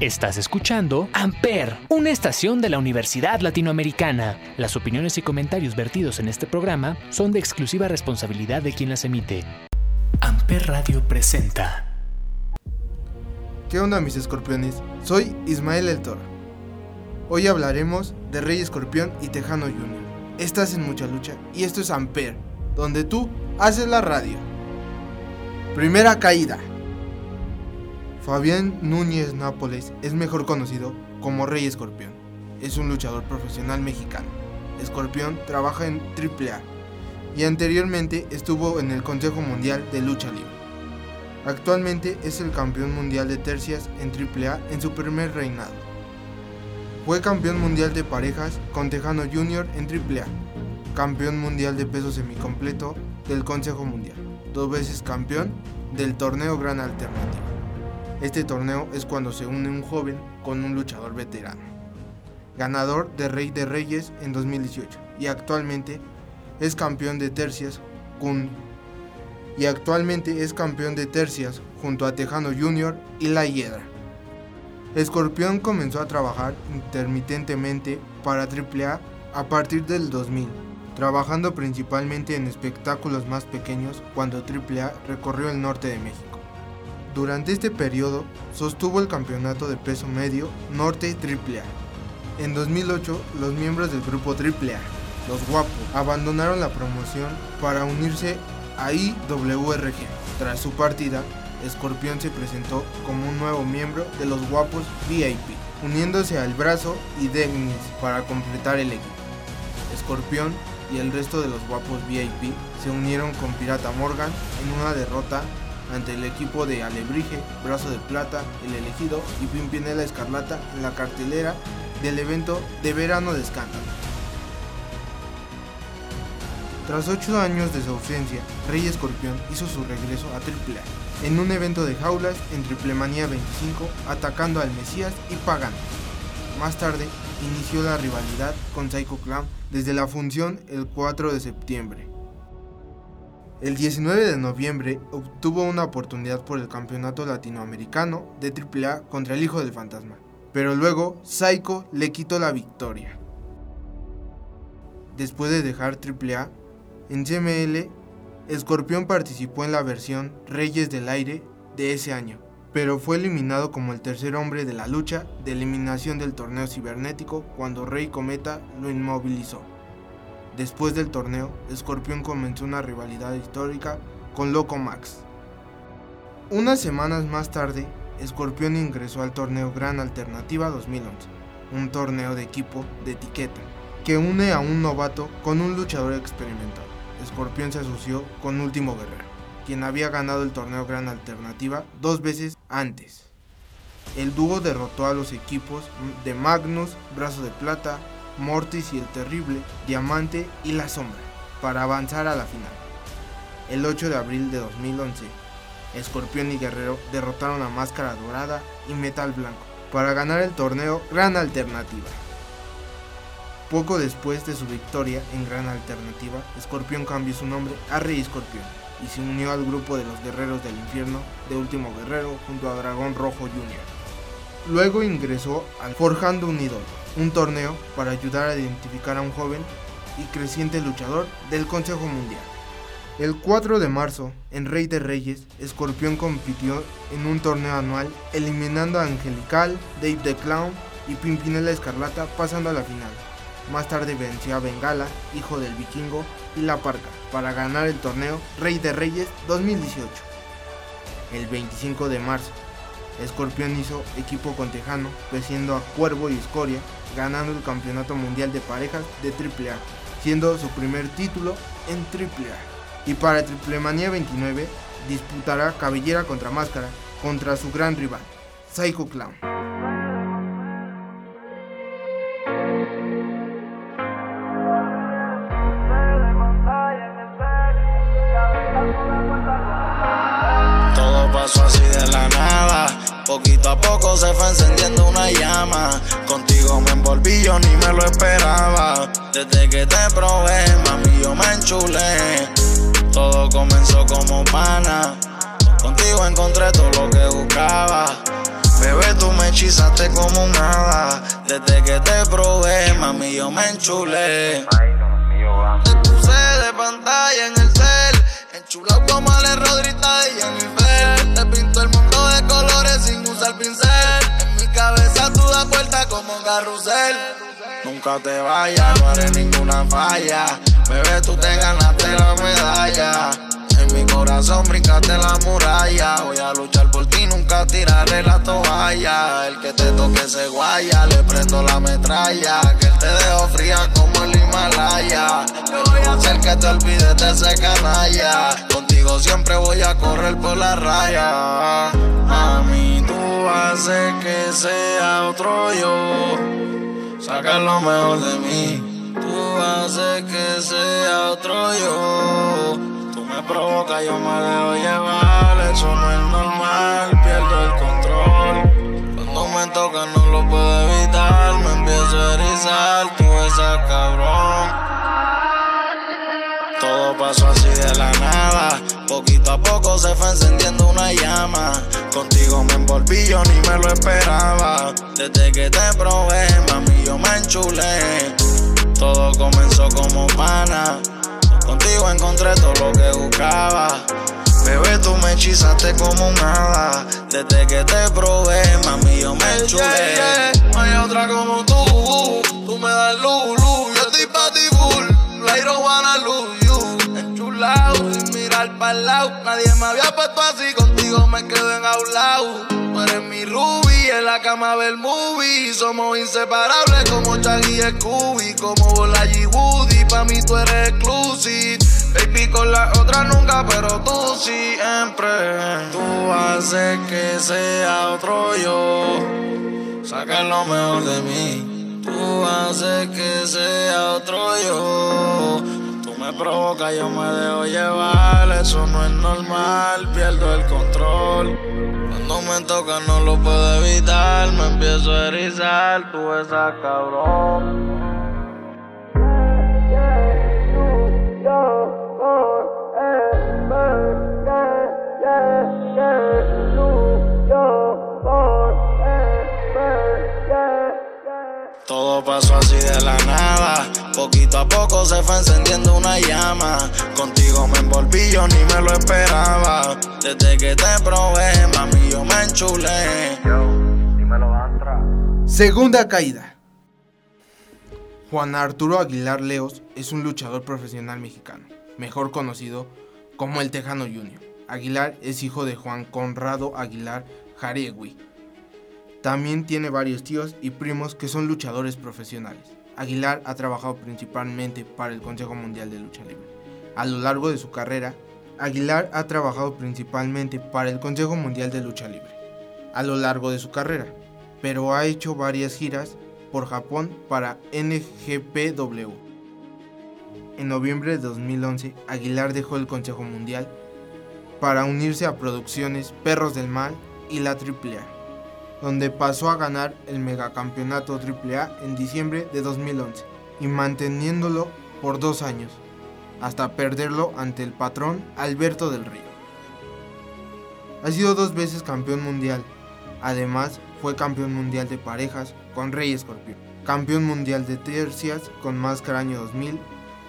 Estás escuchando Amper, una estación de la Universidad Latinoamericana. Las opiniones y comentarios vertidos en este programa son de exclusiva responsabilidad de quien las emite. Amper Radio presenta. ¿Qué onda mis escorpiones? Soy Ismael El Toro. Hoy hablaremos de Rey Escorpión y Tejano Jr. Estás en mucha lucha y esto es Amper, donde tú haces la radio. Primera caída. Fabián Núñez Nápoles es mejor conocido como Rey Escorpión. Es un luchador profesional mexicano. Escorpión trabaja en AAA y anteriormente estuvo en el Consejo Mundial de Lucha Libre. Actualmente es el campeón mundial de tercias en AAA en su primer reinado. Fue campeón mundial de parejas con Tejano Jr. en AAA, campeón mundial de peso semicompleto del Consejo Mundial, dos veces campeón del torneo Gran Alternativo. Este torneo es cuando se une un joven con un luchador veterano. Ganador de Rey de Reyes en 2018 y actualmente es campeón de tercias y actualmente es campeón de tercias junto a Tejano Jr. y La Hiedra. Escorpión comenzó a trabajar intermitentemente para AAA a partir del 2000, trabajando principalmente en espectáculos más pequeños cuando AAA recorrió el norte de México. Durante este periodo sostuvo el campeonato de peso medio Norte AAA. En 2008, los miembros del grupo AAA, los Guapos, abandonaron la promoción para unirse a IWRG. Tras su partida, Escorpión se presentó como un nuevo miembro de los Guapos VIP, uniéndose al Brazo y Degnis para completar el equipo. Escorpión y el resto de los Guapos VIP se unieron con Pirata Morgan en una derrota ante el equipo de Alebrije, Brazo de Plata, El Elegido y Pimpinela Escarlata en la cartelera del evento de verano de escándalo. Tras ocho años de su ausencia, Rey Escorpión hizo su regreso a AAA en un evento de jaulas en Triplemanía 25 atacando al Mesías y Pagan. Más tarde, inició la rivalidad con Psycho Clown desde la función el 4 de septiembre. El 19 de noviembre obtuvo una oportunidad por el Campeonato Latinoamericano de AAA contra el Hijo del Fantasma, pero luego Psycho le quitó la victoria. Después de dejar AAA, en CML, Escorpión participó en la versión Reyes del Aire de ese año, pero fue eliminado como el tercer hombre de la lucha de eliminación del torneo cibernético cuando Rey Cometa lo inmovilizó. Después del torneo, Scorpion comenzó una rivalidad histórica con Loco Max. Unas semanas más tarde, Scorpion ingresó al torneo Gran Alternativa 2011, un torneo de equipo de etiqueta que une a un novato con un luchador experimentado. Scorpion se asoció con Último Guerrero, quien había ganado el torneo Gran Alternativa dos veces antes. El dúo derrotó a los equipos de Magnus, Brazo de Plata, Mortis y el Terrible, Diamante y La Sombra, para avanzar a la final. El 8 de abril de 2011, Escorpión y Guerrero derrotaron a Máscara Dorada y Metal Blanco para ganar el torneo Gran Alternativa. Poco después de su victoria en Gran Alternativa, Escorpión cambió su nombre a Rey Escorpión y se unió al grupo de los Guerreros del Infierno de Último Guerrero junto a Dragón Rojo Jr. Luego ingresó al Forjando un Ídolo, un torneo para ayudar a identificar a un joven y creciente luchador del Consejo Mundial. El 4 de marzo, en Rey de Reyes, Escorpión compitió en un torneo anual, eliminando a Angelical, Dave the Clown y Pimpinela Escarlata, pasando a la final. Más tarde venció a Bengala, hijo del vikingo, y La Parca, para ganar el torneo Rey de Reyes 2018. El 25 de marzo, Escorpión hizo equipo con Tejano, venciendo a Cuervo y Escoria, ganando el Campeonato Mundial de Parejas de AAA, siendo su primer título en AAA. Y para Triple Manía 29 disputará cabellera contra máscara contra su gran rival, Psycho Clown. Poco se fue encendiendo una llama. Contigo me envolví, yo ni me lo esperaba. Desde que te probé, mami, yo me enchulé. Todo comenzó como pana. Contigo encontré todo lo que buscaba. Bebé, tú me hechizaste como nada. Desde que te probé, mami, yo me enchulé. Te puse de pantalla en el cel, enchulado como Ale Rodrita y Jennifer. Te pinto el mundo de colores sin usar pincel. En mi cabeza tú das vuelta como un carrusel. Nunca te vayas, no haré ninguna falla. Bebé, tú te ganaste la medalla. Mi corazón brincaste la muralla. Voy a luchar por ti, nunca tiraré la toalla. El que te toque se guaya, le prendo la metralla. Que él te dejo fría como el Himalaya. Yo voy a hacer que te olvides de ese canalla. Contigo siempre voy a correr por la raya. Mami, tú haces que sea otro yo. Saca lo mejor de mí. Tú haces que sea otro yo. Provocas, yo me dejo llevar. Eso no es normal, pierdo el control. Cuando me toca no lo puedo evitar. Me empiezo a erizar, tú esa cabrón. Todo pasó así de la nada. Poquito a poco se fue encendiendo una llama. Contigo me envolví, yo ni me lo esperaba. Desde que te probé, mami, yo me enchulé. Todo comenzó como pana. Contigo encontré todo lo que buscaba. Bebé, tú me hechizaste como nada. Desde que te probé, mami, yo me enchulé. No hay otra como tú. Tú me das luz, luz. Yo estoy pa' ti full. I don't wanna lose you. Enchulado, sin mirar para el lado. Nadie me había puesto así. Contigo me quedo enjaulado. Tú eres mi Ruby. En la cama ver movie. Somos inseparables como Chaggy y Scooby. Como Bola y Woody. Pa' mí tú eres exclusive. Baby, con la otra nunca, pero tú siempre. Tú haces que sea otro yo. Saca lo mejor de mí. Tú haces que sea otro yo. Tú me provocas, yo me dejo llevar. Eso no es normal, pierdo el control. Cuando me toca no lo puedo evitar. Me empiezo a erizar, tú esa cabrón. Todo pasó así de la nada. Poquito a poco se fue encendiendo una llama. Contigo me envolví, yo ni me lo esperaba. Desde que te probé, mami, yo me enchulé. Segunda caída. Juan Arturo Aguilar Leos es un luchador profesional mexicano, mejor conocido como el Tejano Junior. Aguilar es hijo de Juan Conrado Aguilar Jaregui. También tiene varios tíos y primos que son luchadores profesionales. Aguilar ha trabajado principalmente para el Consejo Mundial de Lucha Libre. A lo largo de su carrera, Aguilar ha trabajado principalmente para el Consejo Mundial de Lucha Libre. A lo largo de su carrera, pero ha hecho varias giras por Japón para NGPW. En noviembre de 2011, Aguilar dejó el Consejo Mundial para unirse a producciones Perros del Mal y la AAA, donde pasó a ganar el megacampeonato AAA en diciembre de 2011 y manteniéndolo por dos años, hasta perderlo ante el patrón Alberto del Río. Ha sido dos veces campeón mundial, además fue campeón mundial de parejas con Rey Escorpión, campeón mundial de tercias con Máscara año 2000,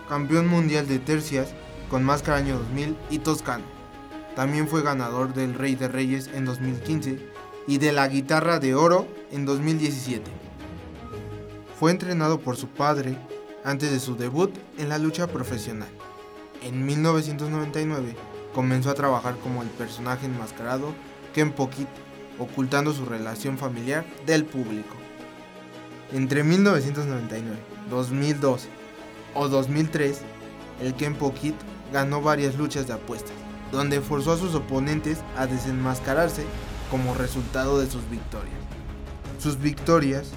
campeón mundial de tercias con Máscara año 2000 y Toscano. También fue ganador del Rey de Reyes en 2015 y de la Guitarra de Oro en 2017. Fue entrenado por su padre antes de su debut en la lucha profesional. En 1999 comenzó a trabajar como el personaje enmascarado Ken Pokit, ocultando su relación familiar del público. Entre 1999, 2002 o 2003, el Ken Pokit ganó varias luchas de apuestas, donde forzó a sus oponentes a desenmascararse como resultado de sus victorias. Sus victorias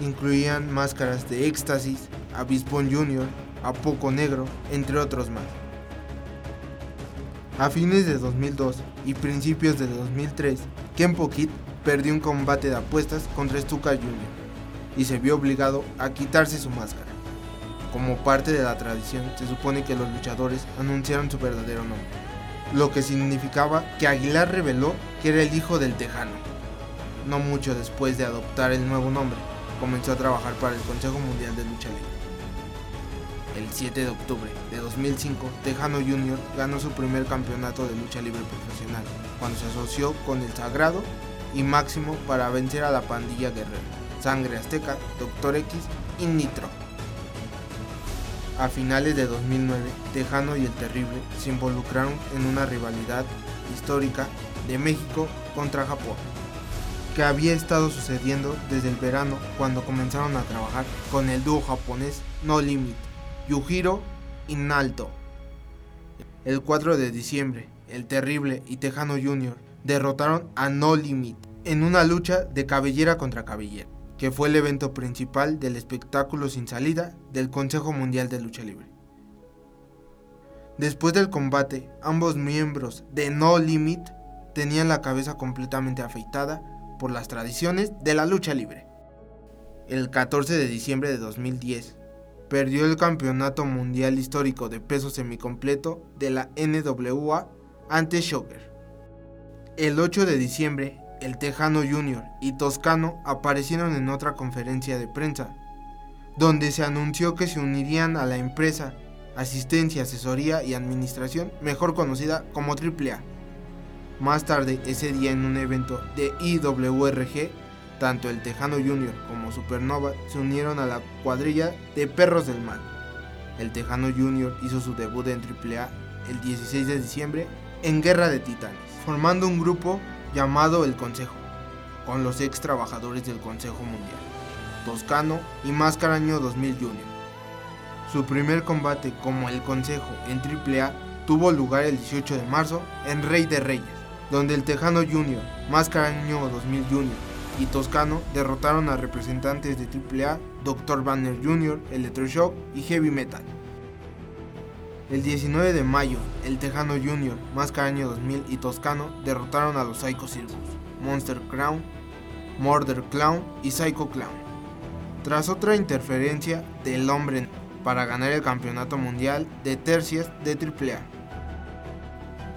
incluían máscaras de Éxtasis, Abispón Jr., A Poco Negro, entre otros más. A fines de 2002 y principios de 2003, Kenpo Kid perdió un combate de apuestas contra Stuka Jr. y se vio obligado a quitarse su máscara. Como parte de la tradición, se supone que los luchadores anunciaron su verdadero nombre, lo que significaba que Aguilar reveló que era el hijo del Tejano. no mucho después de adoptar el nuevo nombre, comenzó a trabajar para el Consejo Mundial de Lucha Libre. El 7 de octubre de 2005, Tejano Jr. ganó su primer campeonato de lucha libre profesional, cuando se asoció con el Sagrado y Máximo para vencer a la pandilla guerrera, Sangre Azteca, Doctor X y Nitro. A finales de 2009, Tejano y el Terrible se involucraron en una rivalidad histórica de México contra Japón, que había estado sucediendo desde el verano cuando comenzaron a trabajar con el dúo japonés No Limit, Yujiro y Nalto. El 4 de diciembre, el Terrible y Tejano Jr. derrotaron a No Limit en una lucha de cabellera contra cabellera, que fue el evento principal del espectáculo sin salida del Consejo Mundial de Lucha Libre. Después del combate, ambos miembros de No Limit tenían la cabeza completamente afeitada por las tradiciones de la lucha libre. El 14 de diciembre de 2010, perdió el campeonato mundial histórico de peso semicompleto de la NWA ante Shocker. El 8 de diciembre, el Tejano Jr. y Toscano aparecieron en otra conferencia de prensa, donde se anunció que se unirían a la empresa asistencia, asesoría y administración, mejor conocida como AAA. Más tarde, ese día en un evento de IWRG, tanto el Tejano Jr. como Supernova se unieron a la cuadrilla de Perros del Mal. El Tejano Jr. hizo su debut en AAA el 16 de diciembre en Guerra de Titanes, formando un grupo llamado El Consejo, con los ex trabajadores del Consejo Mundial, Toscano y Máscaraño 2000 Jr. Su primer combate como el Consejo en AAA tuvo lugar el 18 de marzo en Rey de Reyes, donde el Tejano Jr., Máscaraño 2000 Jr. y Toscano derrotaron a representantes de AAA, Dr. Banner Jr., Electroshock y Heavy Metal. El 19 de mayo, el Tejano Jr., Máscaraño 2000 y Toscano derrotaron a los Psycho Circus, Monster Crown, Murder Clown y Psycho Clown. Tras otra interferencia del hombre para ganar el campeonato mundial de tercias de AAA.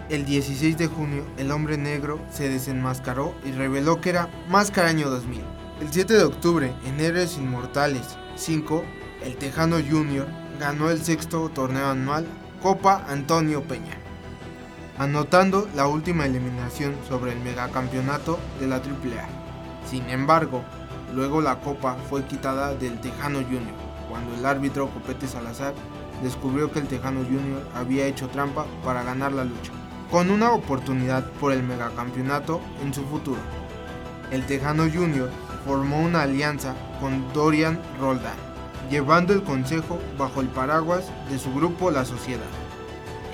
El 16 de junio, el hombre negro se desenmascaró y reveló que era Máscaraño 2000. El 7 de octubre, en Héroes Inmortales 5, el Tejano Jr. ganó el sexto torneo anual Copa Antonio Peña, anotando la última eliminación sobre el megacampeonato de la AAA. Sin embargo, luego la copa fue quitada del Tejano Jr cuando el árbitro Copete Salazar descubrió que el Tejano Jr. había hecho trampa para ganar la lucha, con una oportunidad por el megacampeonato en su futuro. El Tejano Jr. formó una alianza con Dorian Roldán, llevando el consejo bajo el paraguas de su grupo La Sociedad.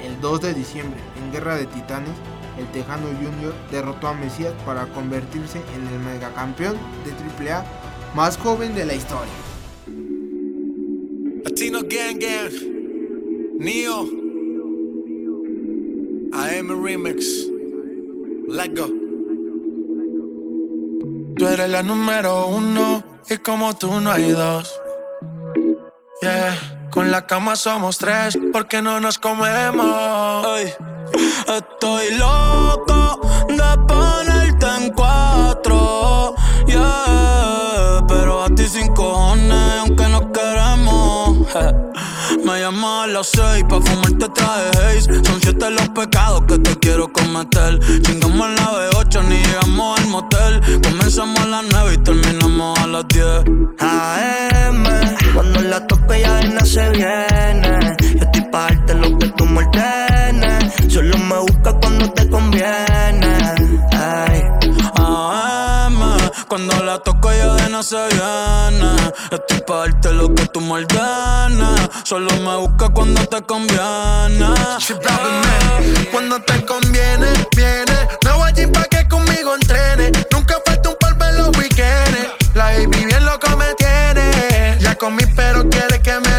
El 2 de diciembre, en Guerra de Titanes, el Tejano Jr. derrotó a Mesías para convertirse en el megacampeón de AAA más joven de la historia. Latino Gang Gang, Neo, AM Remix, Let Go. Tú eres la número uno y como tú no hay dos. Yeah, con la cama somos tres porque no nos comemos. estoy loco de ponerte en cuatro. Yeah, pero a ti sin cojones aunque no queremos. Me llamo a las seis pa' fumarte traje haze. Son siete los pecados que te quiero cometer. Chingamos a la B8 ni llegamos al motel. Comenzamos a las nueve y terminamos a las diez. AM, cuando la toque ya no se viene. Yo estoy pa' darte lo que tú me ordenes. Solo me busca cuando te conviene cuando la toco ya de no se viene Estoy pa' darte lo que tú me Solo me busca cuando te conviene Cuando te conviene, viene. No voy a pa' que conmigo entrene. Nunca falta un par en los weekends. La baby bien loco me tiene. Ya comí, pero quiere que me.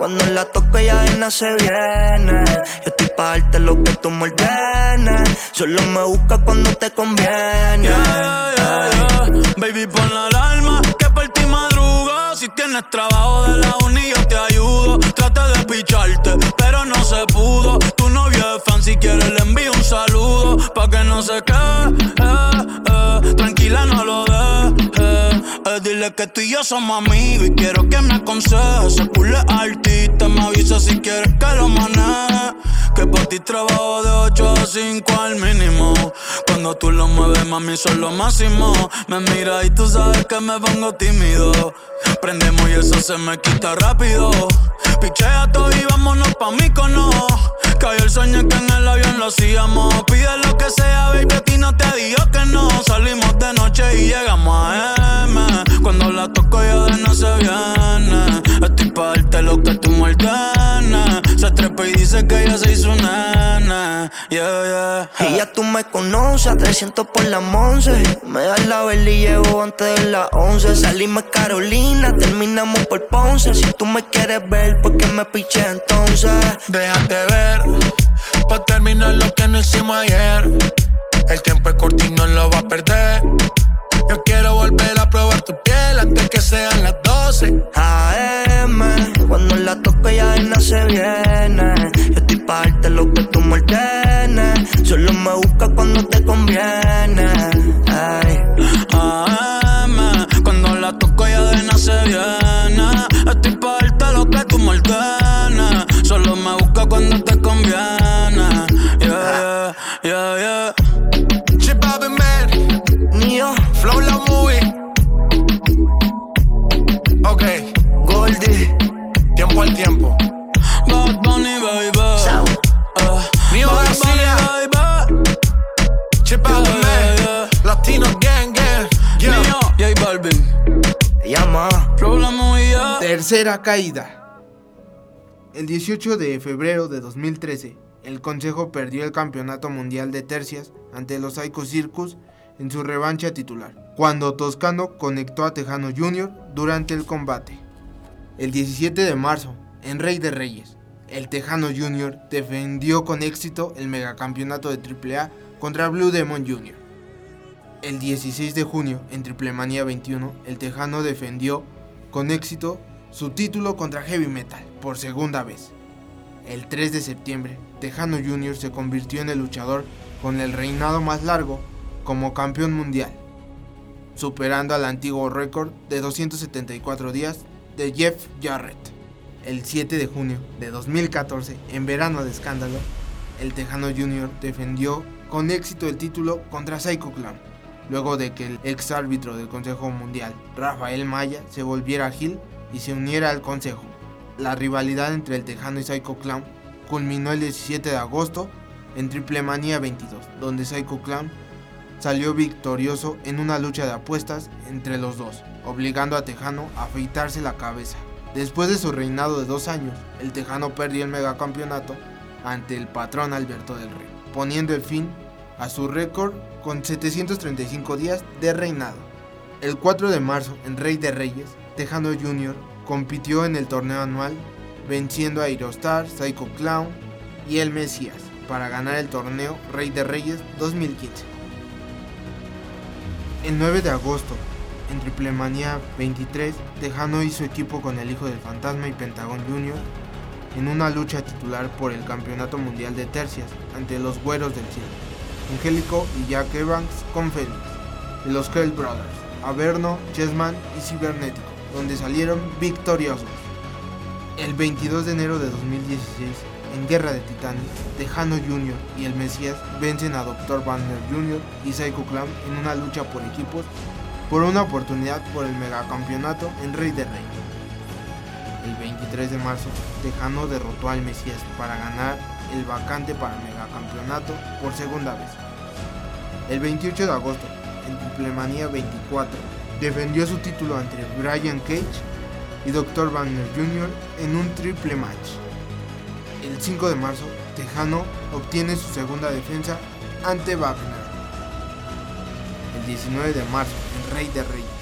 Cuando la ya de nada se viene. Yo estoy pa' darte lo que tú me. Solo me busca cuando te conviene. Yeah, yeah, yeah. Baby, pon la alarma que por ti madruga. Si tienes trabajo de la uni, yo te ayudo. Trata de picharte, pero no se pudo. Tu novio es fan, si quieres le envío un saludo. Pa' que no se quede, eh, eh. tranquila, no lo dejes. Eh, dile que tú y yo somos amigos y quiero que me aconsejes. Se pule artista, me avisa si quieres que lo maneje. Que por ti trabajo de 8 a 5 al mínimo. Cuando tú lo mueves, mami, son lo máximo. Me mira y tú sabes que me pongo tímido. Prendemos y eso se me quita rápido. Pichea todo y vámonos pa' mí cono. Cayó el sueño que en el avión lo hacíamos. Pide lo que sea, baby, no te digo que no. Salimos de noche y llegamos a M. Cuando la toco ya de no se viene. Estoy pa' darte lo que tú me. Se trepa y dice que ella se hizo nana. Yeah, yeah. Y ya tú me conoces, a 300 por la once. Me das la vela y llevo antes de las 11. Salimos Carolina, terminamos por Ponce. Si tú me quieres ver, ¿por qué me piché entonces? Déjate ver, pa' terminar lo que no hicimos ayer. El tiempo es corto y no lo va a perder. Yo quiero volver a probar tu piel antes que sean las 12. AM, cuando la toque ya de nada se viene. Yo estoy pa' darte lo que tú me ordenes. Solo me busca cuando te conviene. Ay. AM, cuando la toco ya de nada se viene. Estoy pa' darte lo que tú me ordenes. Solo me busca cuando te conviene. Yeah, yeah, yeah, Caída. El 18 de febrero de 2013, el Consejo perdió el Campeonato Mundial de Tercias ante los Psycho Circus en su revancha titular, cuando Toscano conectó a Tejano Jr. durante el combate. El 17 de marzo, en Rey de Reyes, el Tejano Jr. defendió con éxito el megacampeonato de AAA contra Blue Demon Jr. El 16 de junio, en Triplemanía 21, el Tejano defendió con éxito su título contra Heavy Metal por segunda vez. El 3 de septiembre, Tejano Jr. se convirtió en el luchador con el reinado más largo como campeón mundial, superando al antiguo récord de 274 días de Jeff Jarrett. El 7 de junio de 2014, en verano de escándalo, el Tejano Jr. defendió con éxito el título contra Psycho Clown, luego de que el ex árbitro del Consejo Mundial, Rafael Maya, se volviera heel y se uniera al Consejo. La rivalidad entre el Tejano y Psycho Clown culminó el 17 de agosto en Triple Manía 22, donde Psycho Clown salió victorioso en una lucha de apuestas entre los dos, obligando a Tejano a afeitarse la cabeza. Después de su reinado de dos años, el Tejano perdió el megacampeonato ante el patrón Alberto del Rey, poniendo el fin a su récord con 735 días de reinado. El 4 de marzo, en Rey de Reyes, Tejano Jr. compitió en el torneo anual, venciendo a Aerostar, Psycho Clown y El Mesías para ganar el torneo Rey de Reyes 2015. El 9 de agosto, en Triplemanía 23, Tejano hizo equipo con el hijo del fantasma y Pentagón Jr. en una lucha titular por el Campeonato Mundial de Tercias ante los Güeros del Cielo, Angélico y Jack Evans con Félix, y los Hell Brothers, Averno, Chessman y Cibernético, donde salieron victoriosos. El 22 de enero de 2016, en Guerra de Titanes, Tejano Jr. y el Mesías vencen a Dr. Banner Jr. y Psycho Clown en una lucha por equipos por una oportunidad por el megacampeonato en Rey de Rey. El 23 de marzo, Tejano derrotó al Mesías para ganar el vacante para megacampeonato por segunda vez. El 28 de agosto, en Triplemanía 24, defendió su título ante Brian Cage y Dr. Wagner Jr. en un triple match. El 5 de marzo, Tejano obtiene su segunda defensa ante Wagner. El 19 de marzo, en Rey de Reyes,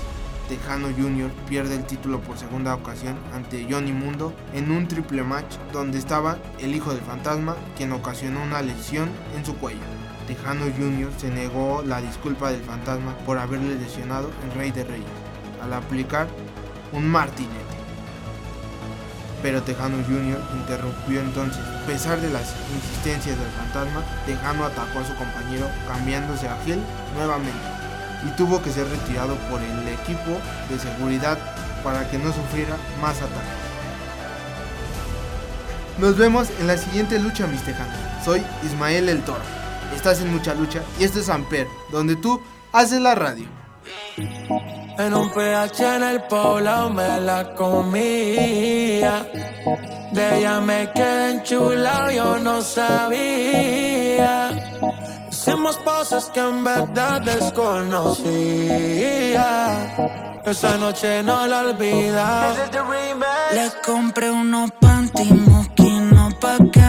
Tejano Jr. pierde el título por segunda ocasión ante Johnny Mundo en un triple match donde estaba el hijo del fantasma quien ocasionó una lesión en su cuello. Tejano Jr. se negó la disculpa del fantasma por haberle lesionado en Rey de Reyes al aplicar un martinete. Pero Tejano Jr. interrumpió entonces. A pesar de las insistencias del fantasma, Tejano atacó a su compañero cambiándose a Gil nuevamente y tuvo que ser retirado por el equipo de seguridad para que no sufriera más ataques. Nos vemos en la siguiente lucha, mis tejanos. Soy Ismael el Toro. Estás en mucha lucha y esto es Amper, donde tú haces la radio. En un PH en el poblado me la comía. De ella me quedé enchulado, yo no sabía. Hicimos cosas que en verdad desconocía. Esa noche no la olvida. Le compré unos panty mosquinos pa' que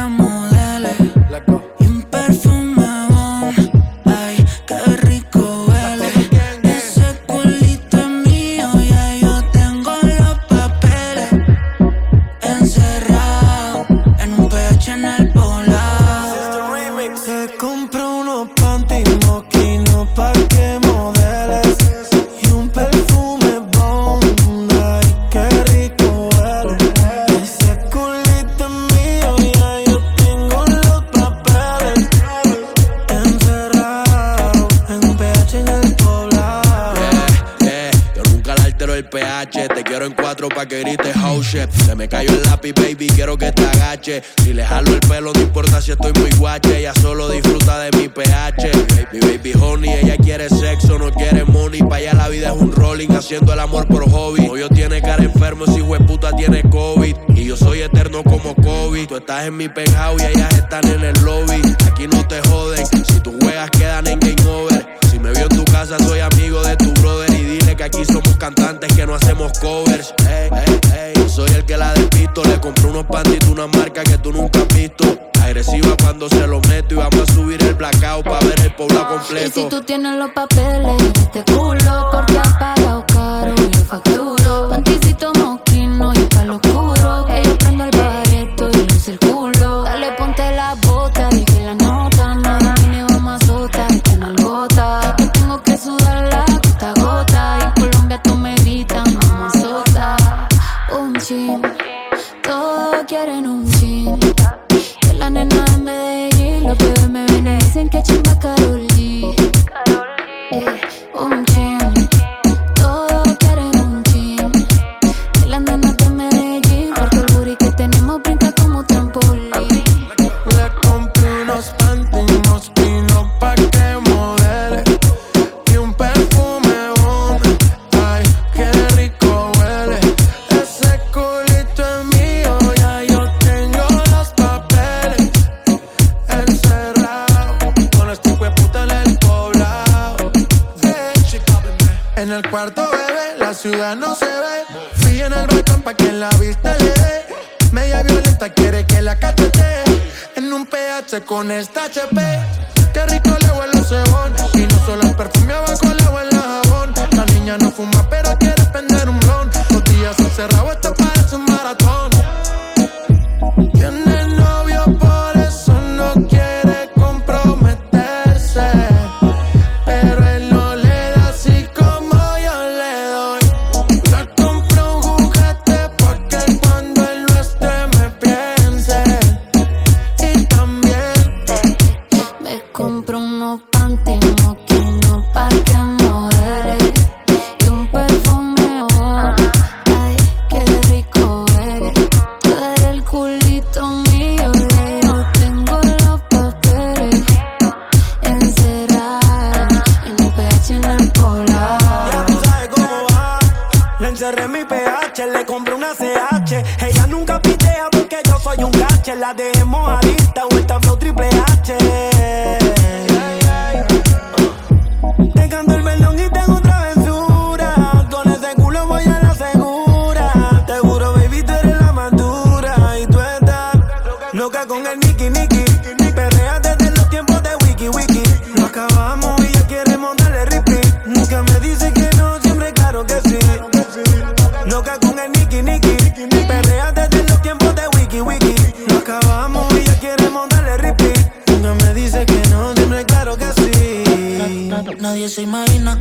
Si le jalo el pelo, no importa si estoy muy guache. Ella solo disfruta de mi pH. Mi baby honey, ella quiere sexo, no quiere money. Pa' allá la vida es un rolling, haciendo el amor por hobby. Hoyo tiene cara enfermo, si puta tiene COVID. Y yo soy eterno como COVID. Tú estás en mi penthouse y ellas están en el lobby. Aquí no te joden, si tus juegas quedan en game over. Si me vio en tu casa, soy amigo de tu brother. Y dile que aquí somos cantantes que no hacemos covers. Ey, ey, ey, yo soy el que la despisto. Le compré unos pantitos, una marca que tú nunca has visto. Agresiva cuando se lo meto. Y vamos a subir el blackout para ver el pueblo Y si completo. tú tienes los papeles este culo, porque has pagado caro y yo facturo. Panticito mosquino y pa' lo oscuro. Ciudad no se ve Fui en el balcón pa' que la vista le dé. Media violenta quiere que la cachete. En un PH con esta HP Qué rico le huele los cebones. Y no solo el perfume abajo le huele el jabón. La niña no fuma pero quiere se imagina